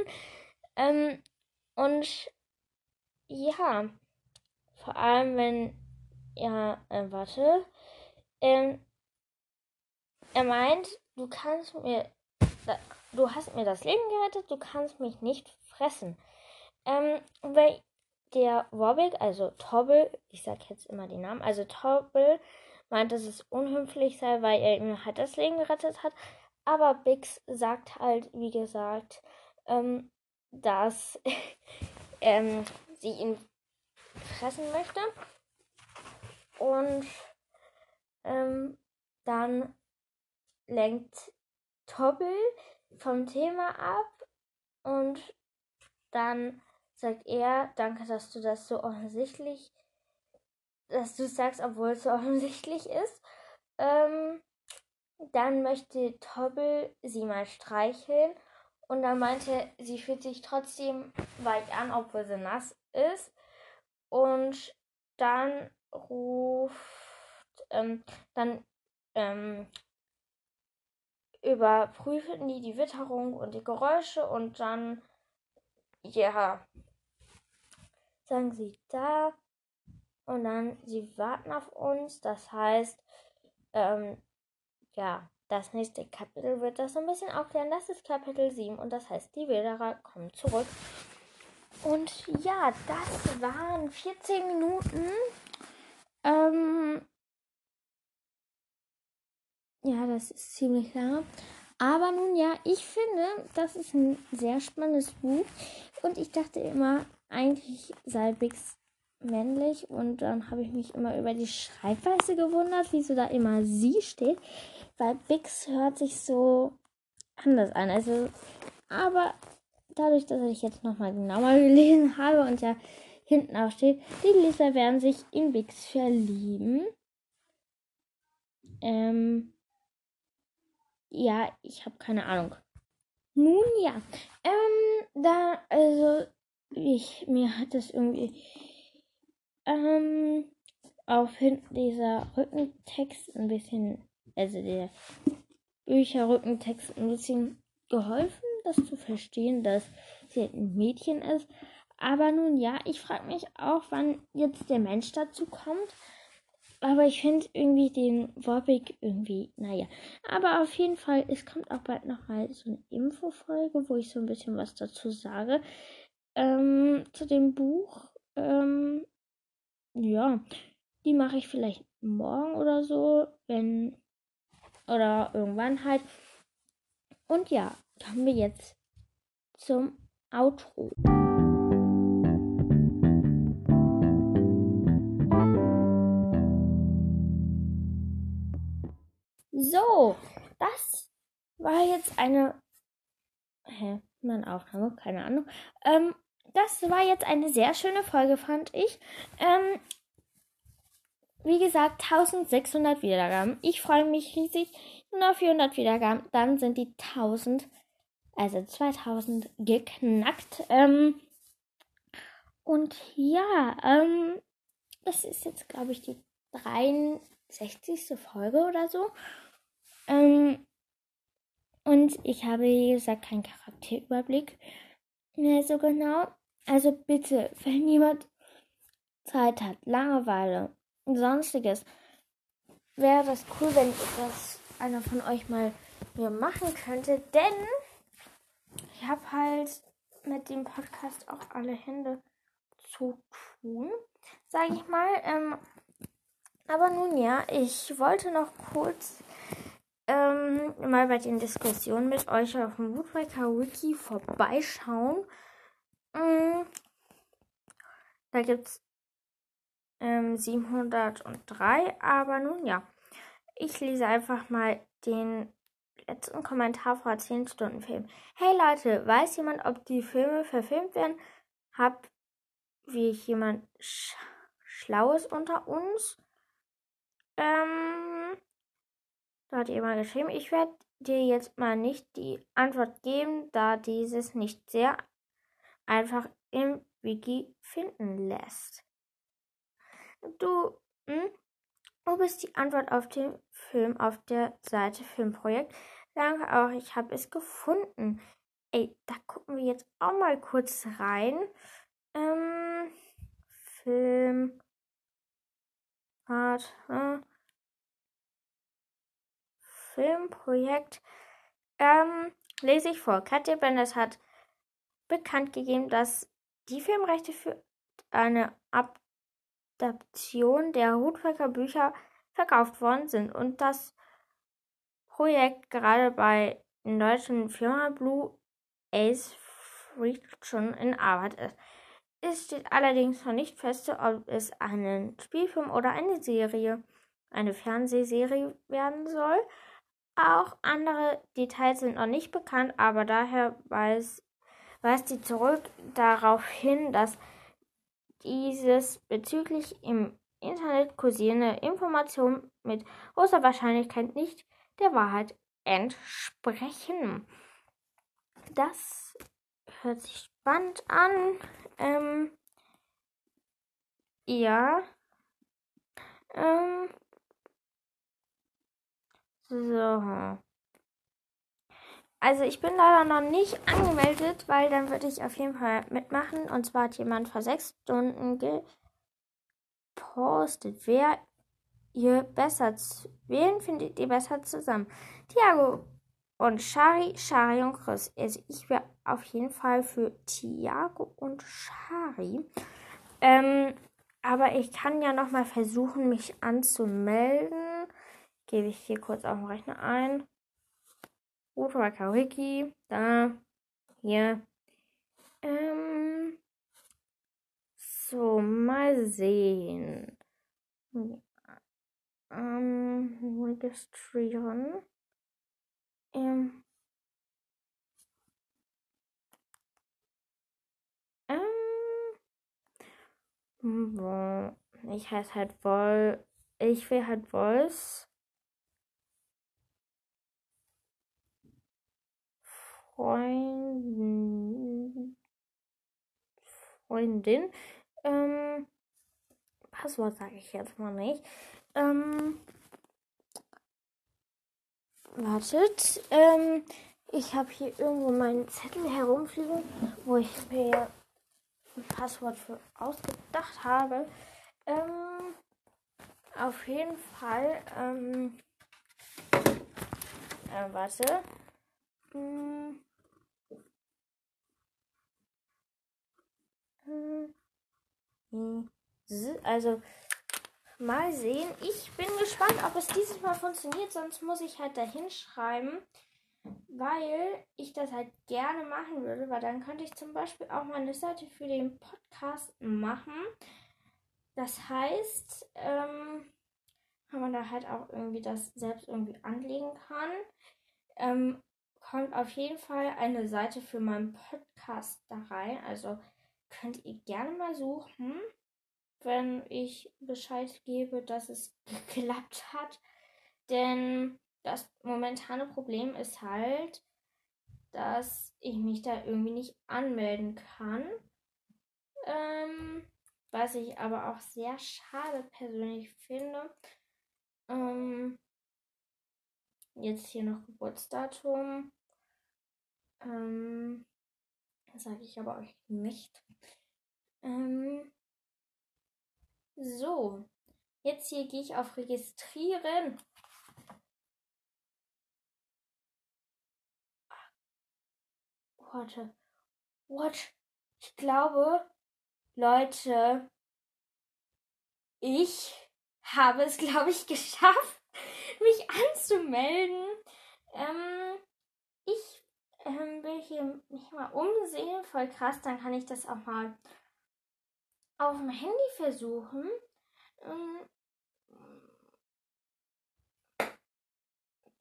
Ähm, und ja, vor allem wenn, ja, äh, warte, ähm, er meint, du kannst mir, du hast mir das Leben gerettet, du kannst mich nicht fressen. Ähm, weil der Wobbig, also Tobble, ich sag jetzt immer den Namen, also Tobble meint, dass es unhöflich sei, weil er ihm halt das Leben gerettet hat. Aber Bix sagt halt, wie gesagt, ähm, dass ähm, sie ihn fressen möchte. Und ähm, dann lenkt Tobble vom Thema ab und dann sagt er, danke, dass du das so offensichtlich, dass du sagst, obwohl es so offensichtlich ist. Ähm, dann möchte Tobble sie mal streicheln und dann meinte, sie fühlt sich trotzdem weich an, obwohl sie nass ist. Und dann ruft, ähm, dann ähm, überprüfen die die Witterung und die Geräusche und dann, ja, sagen sie da und dann sie warten auf uns. Das heißt, ähm, ja, das nächste Kapitel wird das so ein bisschen aufklären. Das ist Kapitel 7 und das heißt, die Wilderer kommen zurück. Und ja, das waren 14 Minuten. Ähm, ja, das ist ziemlich lange. Aber nun ja, ich finde, das ist ein sehr spannendes Buch. Und ich dachte immer, eigentlich sei Bix männlich. Und dann habe ich mich immer über die Schreibweise gewundert, wieso da immer sie steht. Weil Bix hört sich so anders an. Also, aber dadurch, dass ich jetzt nochmal genauer gelesen habe und ja hinten auch steht, die Leser werden sich in Bix verlieben. Ähm, ja, ich habe keine Ahnung. Nun ja, ähm, da, also, ich, mir hat das irgendwie, ähm, auf hinten dieser Rückentext ein bisschen, also der Bücherrückentext ein bisschen geholfen, das zu verstehen, dass sie ein Mädchen ist. Aber nun ja, ich frage mich auch, wann jetzt der Mensch dazu kommt. Aber ich finde irgendwie den Warwick irgendwie, naja. Aber auf jeden Fall, es kommt auch bald nochmal so eine Infofolge, wo ich so ein bisschen was dazu sage. Ähm, zu dem Buch. Ähm, ja, die mache ich vielleicht morgen oder so, wenn. Oder irgendwann halt. Und ja, kommen wir jetzt zum Outro. So, das war jetzt eine. Hä? Meine Aufnahme, keine Ahnung. Ähm, das war jetzt eine sehr schöne Folge, fand ich. Ähm, wie gesagt, 1600 Wiedergaben. Ich freue mich riesig. Nur 400 Wiedergaben. Dann sind die 1000, also 2000 geknackt. Ähm, und ja, ähm, das ist jetzt, glaube ich, die 63. Folge oder so. Ähm, und ich habe, wie gesagt, keinen Charakterüberblick mehr so genau. Also bitte, wenn jemand Zeit hat, Langeweile und sonstiges, wäre das cool, wenn das einer von euch mal mir machen könnte, denn ich habe halt mit dem Podcast auch alle Hände zu tun, sage ich mal. Ähm, aber nun ja, ich wollte noch kurz ähm, mal bei den Diskussionen mit euch auf dem Woodbreaker Wiki vorbeischauen. Ähm, da gibt's ähm, 703, aber nun ja. Ich lese einfach mal den letzten Kommentar vor 10 Stunden Film. Hey Leute, weiß jemand, ob die Filme verfilmt werden? Hab wie jemand sch schlau ist unter uns. Ähm, da hat jemand geschrieben, ich werde dir jetzt mal nicht die Antwort geben, da dieses nicht sehr einfach im Wiki finden lässt. Du, hm? Du bist die Antwort auf den Film auf der Seite Filmprojekt. Danke auch, ich habe es gefunden. Ey, da gucken wir jetzt auch mal kurz rein. Ähm, Film. Art, äh, Filmprojekt. Ähm, lese ich vor. Katja Benders hat bekannt gegeben, dass die Filmrechte für eine Adaption der Hutwerker Bücher verkauft worden sind und das Projekt gerade bei der deutschen Firma Blue Ace schon in Arbeit ist. Es steht allerdings noch nicht fest, ob es einen Spielfilm oder eine Serie, eine Fernsehserie werden soll. Auch andere Details sind noch nicht bekannt, aber daher weist, weist sie zurück darauf hin, dass dieses bezüglich im Internet kursierende Informationen mit großer Wahrscheinlichkeit nicht der Wahrheit entsprechen. Das hört sich spannend an. Ähm, ja. Ähm, so. Also ich bin leider noch nicht angemeldet, weil dann würde ich auf jeden Fall mitmachen. Und zwar hat jemand vor sechs Stunden gepostet, wer ihr besser, wen findet ihr besser zusammen? Thiago und Shari, Shari und Chris. Also ich wäre auf jeden Fall für Thiago und Shari. Ähm, aber ich kann ja noch mal versuchen, mich anzumelden. Gebe ich hier kurz auf dem Rechner ein. Utraka Wiki. Da. Hier. Ähm. So, mal sehen. Ähm, registrieren. Ähm. Ähm. Ich heiße halt Woll. Ich will halt Wolls. Freundin. Freundin. Ähm, Passwort sage ich jetzt mal nicht. Ähm, wartet. Ähm, ich habe hier irgendwo meinen Zettel herumfliegen, wo ich mir ein Passwort für ausgedacht habe. Ähm, auf jeden Fall. Ähm, äh, warte. Hm. Also mal sehen. Ich bin gespannt, ob es dieses Mal funktioniert. Sonst muss ich halt dahin schreiben, weil ich das halt gerne machen würde. Weil dann könnte ich zum Beispiel auch mal eine Seite für den Podcast machen. Das heißt, ähm, wenn man da halt auch irgendwie das selbst irgendwie anlegen kann, ähm, kommt auf jeden Fall eine Seite für meinen Podcast da rein. Also könnt ihr gerne mal suchen, wenn ich Bescheid gebe, dass es geklappt hat. Denn das momentane Problem ist halt, dass ich mich da irgendwie nicht anmelden kann. Ähm, was ich aber auch sehr schade persönlich finde. Ähm, jetzt hier noch Geburtsdatum. Ähm, sage ich aber euch nicht. Ähm, so, jetzt hier gehe ich auf Registrieren. Warte. What? Ich glaube, Leute, ich habe es, glaube ich, geschafft, mich anzumelden. Ähm, ich ähm, will hier mich mal umsehen. Voll krass, dann kann ich das auch mal auf dem Handy versuchen. Ähm,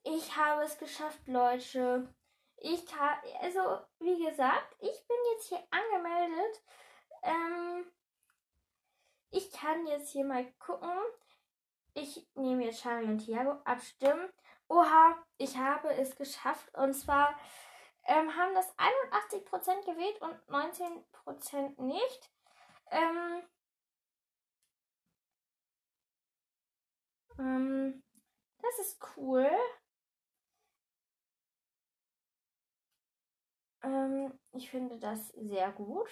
ich habe es geschafft, Leute. Ich kann, also wie gesagt, ich bin jetzt hier angemeldet. Ähm, ich kann jetzt hier mal gucken. Ich nehme jetzt Charlie und Thiago abstimmen. Oha, ich habe es geschafft. Und zwar ähm, haben das 81% gewählt und 19% nicht. Ähm, ähm, das ist cool. Ähm, ich finde das sehr gut.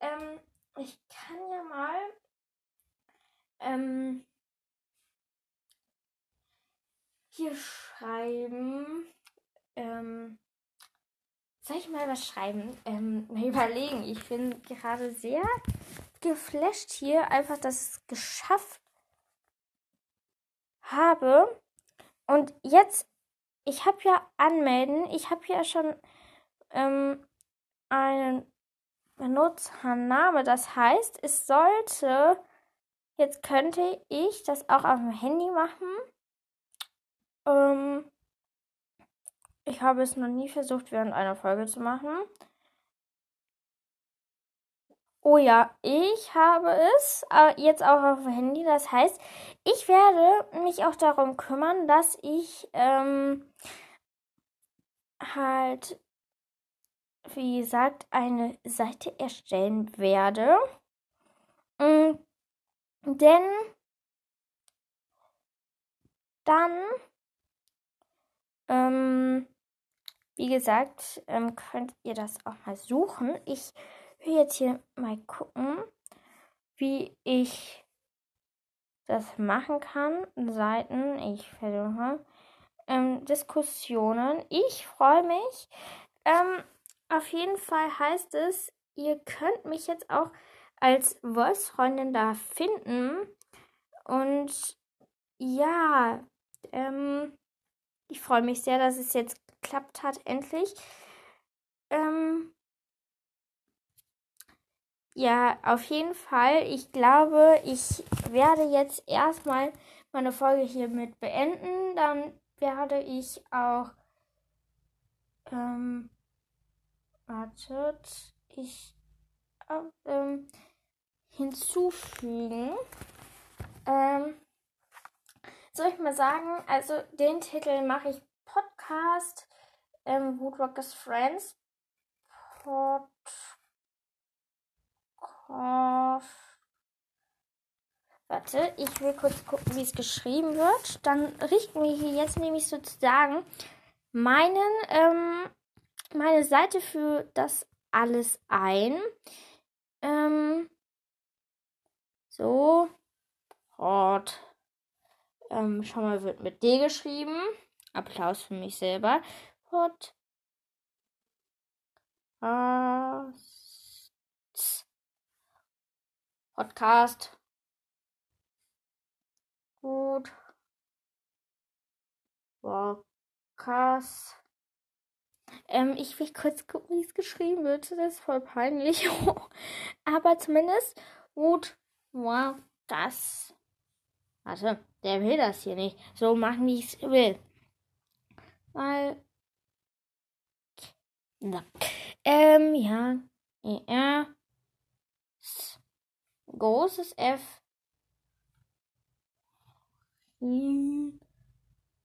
Ähm, ich kann ja mal ähm, hier schreiben. Ähm, soll ich mal was schreiben? Ähm, mal überlegen. Ich bin gerade sehr geflasht hier, einfach, es geschafft habe. Und jetzt, ich habe ja anmelden. Ich habe ja schon ähm, einen Benutzername. Das heißt, es sollte, jetzt könnte ich das auch auf dem Handy machen. Ähm, ich habe es noch nie versucht, während einer Folge zu machen. Oh ja, ich habe es äh, jetzt auch auf dem Handy. Das heißt, ich werde mich auch darum kümmern, dass ich ähm, halt, wie gesagt, eine Seite erstellen werde. Mhm. Denn dann ähm, wie gesagt, ähm, könnt ihr das auch mal suchen. Ich will jetzt hier mal gucken, wie ich das machen kann. Seiten, ich versuche. Ähm, Diskussionen. Ich freue mich. Ähm, auf jeden Fall heißt es, ihr könnt mich jetzt auch als Voice-Freundin da finden. Und ja, ähm, ich freue mich sehr, dass es jetzt geklappt hat, endlich. Ähm, ja, auf jeden Fall. Ich glaube, ich werde jetzt erstmal meine Folge hiermit beenden. Dann werde ich auch. Ähm, wartet. Ich. Ähm, hinzufügen. Ähm, soll ich mal sagen, also den Titel mache ich Podcast ähm, Woodrockers Friends. Podcast. Warte, ich will kurz gucken, wie es geschrieben wird. Dann richten wir hier jetzt nämlich sozusagen meinen, ähm, meine Seite für das alles ein. Ähm, so. Hot. Ähm, schon mal wird mit D geschrieben. Applaus für mich selber. Pod. Podcast. Gut. Podcast. Ähm, ich will kurz gucken, wie es geschrieben wird. Das ist voll peinlich. Aber zumindest gut war das. Warte, der will das hier nicht. So machen, wie ich es will. Weil. Na. Ähm, ja. ER. Großes F.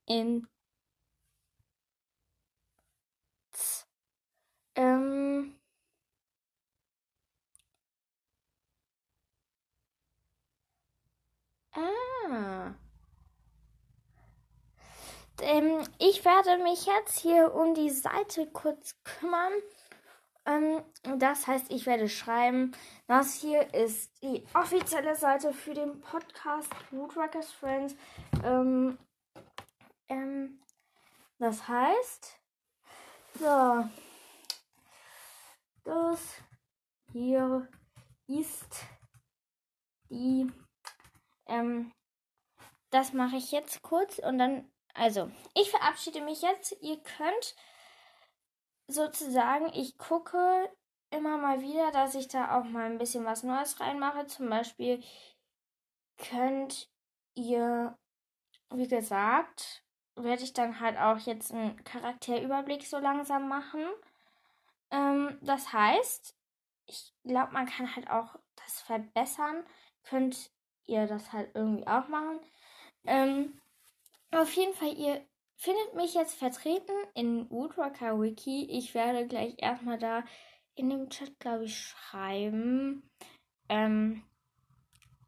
In. Z. Ähm. Ah. Ähm, ich werde mich jetzt hier um die Seite kurz kümmern. Ähm, das heißt, ich werde schreiben, das hier ist die offizielle Seite für den Podcast Woodruckers Friends. Ähm, ähm, das heißt, so, das hier ist die ähm, das mache ich jetzt kurz und dann, also, ich verabschiede mich jetzt. Ihr könnt sozusagen, ich gucke immer mal wieder, dass ich da auch mal ein bisschen was Neues reinmache. Zum Beispiel könnt ihr, wie gesagt, werde ich dann halt auch jetzt einen Charakterüberblick so langsam machen. Ähm, das heißt, ich glaube, man kann halt auch das verbessern. Könnt ihr das halt irgendwie auch machen. Ähm, auf jeden Fall, ihr findet mich jetzt vertreten in Woodwalker Wiki. Ich werde gleich erstmal da in dem Chat, glaube ich, schreiben. Ähm,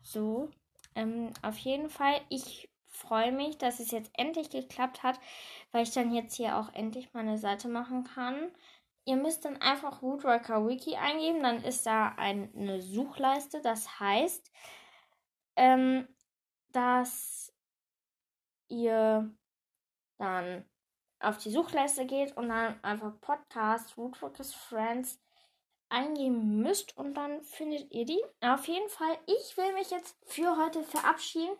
so. Ähm, auf jeden Fall, ich freue mich, dass es jetzt endlich geklappt hat, weil ich dann jetzt hier auch endlich meine Seite machen kann. Ihr müsst dann einfach Woodworker Wiki eingeben, dann ist da eine Suchleiste. Das heißt, ähm, dass ihr dann auf die Suchleiste geht und dann einfach Podcast Woodworkers Friends eingeben müsst und dann findet ihr die. Auf jeden Fall, ich will mich jetzt für heute verabschieden.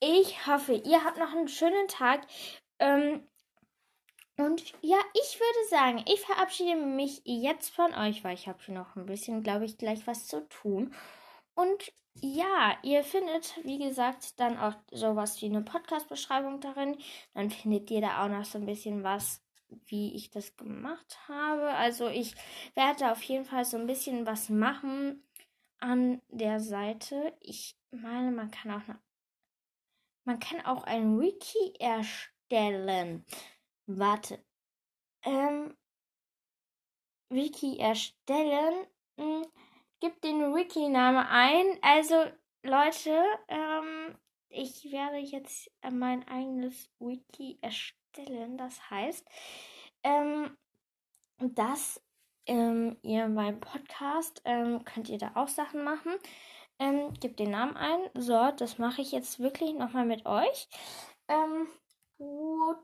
Ich hoffe, ihr habt noch einen schönen Tag. Ähm, und ja, ich würde sagen, ich verabschiede mich jetzt von euch, weil ich habe noch ein bisschen, glaube ich, gleich was zu tun. Und ja, ihr findet, wie gesagt, dann auch sowas wie eine Podcast-Beschreibung darin. Dann findet ihr da auch noch so ein bisschen was, wie ich das gemacht habe. Also ich werde auf jeden Fall so ein bisschen was machen an der Seite. Ich meine, man kann auch eine, man kann auch ein Wiki erstellen. Warte. Ähm, Wiki erstellen. Hm, gib den Wiki-Name ein. Also, Leute, ähm, ich werde jetzt mein eigenes Wiki erstellen. Das heißt, ähm, dass ähm, ihr beim Podcast ähm, könnt ihr da auch Sachen machen. Ähm, gebt den Namen ein. So, das mache ich jetzt wirklich nochmal mit euch. Ähm, gut.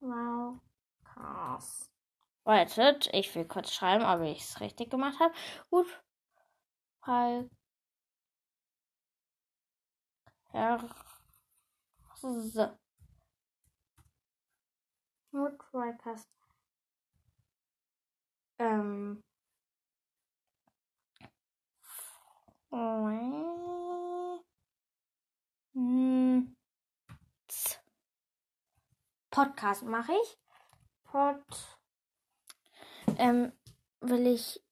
Wow. Cast. Wartet, ich will kurz schreiben, ob ich es richtig gemacht habe. Gut. Herr. Woodwalkers. Ähm. Hm. Podcast mache ich. Pod. Ähm, will ich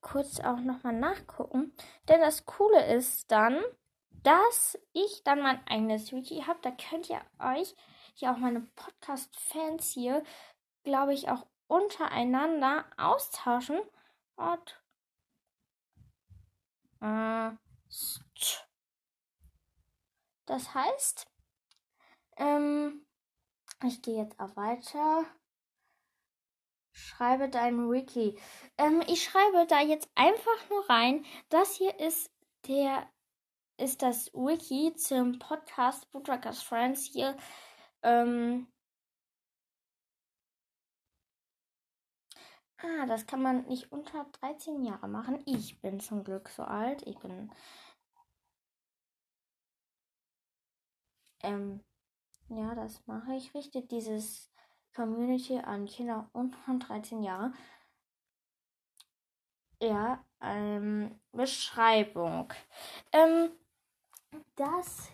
kurz auch nochmal nachgucken. Denn das Coole ist dann, dass ich dann mein eigenes Wiki habe. Da könnt ihr euch hier auch meine Podcast-Fans hier, glaube ich, auch untereinander austauschen. Und äh, das heißt, ähm, ich gehe jetzt auch weiter. Schreibe dein Wiki. Ähm, ich schreibe da jetzt einfach nur rein. Das hier ist der ist das Wiki zum Podcast Bootruckers Friends hier. Ähm, ah, das kann man nicht unter 13 Jahre machen. Ich bin zum Glück so alt. Ich bin ähm, ja, das mache ich. Richtet dieses Community an Kinder unter 13 Jahre. Ja, ähm, Beschreibung. Ähm, das.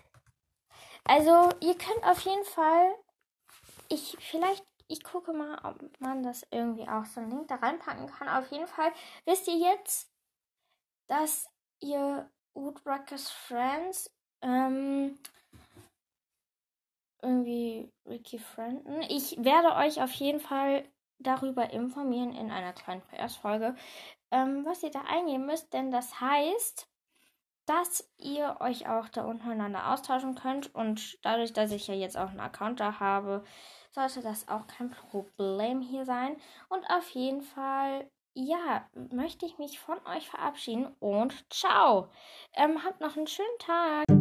Also, ihr könnt auf jeden Fall. Ich, vielleicht, ich gucke mal, ob man das irgendwie auch so einen Link da reinpacken kann. Auf jeden Fall wisst ihr jetzt, dass ihr Woodruckers Friends ähm, irgendwie Ricky Frienden. Ich werde euch auf jeden Fall darüber informieren in einer kleinen PS-Folge, ähm, was ihr da eingeben müsst, denn das heißt, dass ihr euch auch da untereinander austauschen könnt und dadurch, dass ich ja jetzt auch einen Account da habe, sollte das auch kein Problem hier sein. Und auf jeden Fall, ja, möchte ich mich von euch verabschieden und ciao. Ähm, habt noch einen schönen Tag.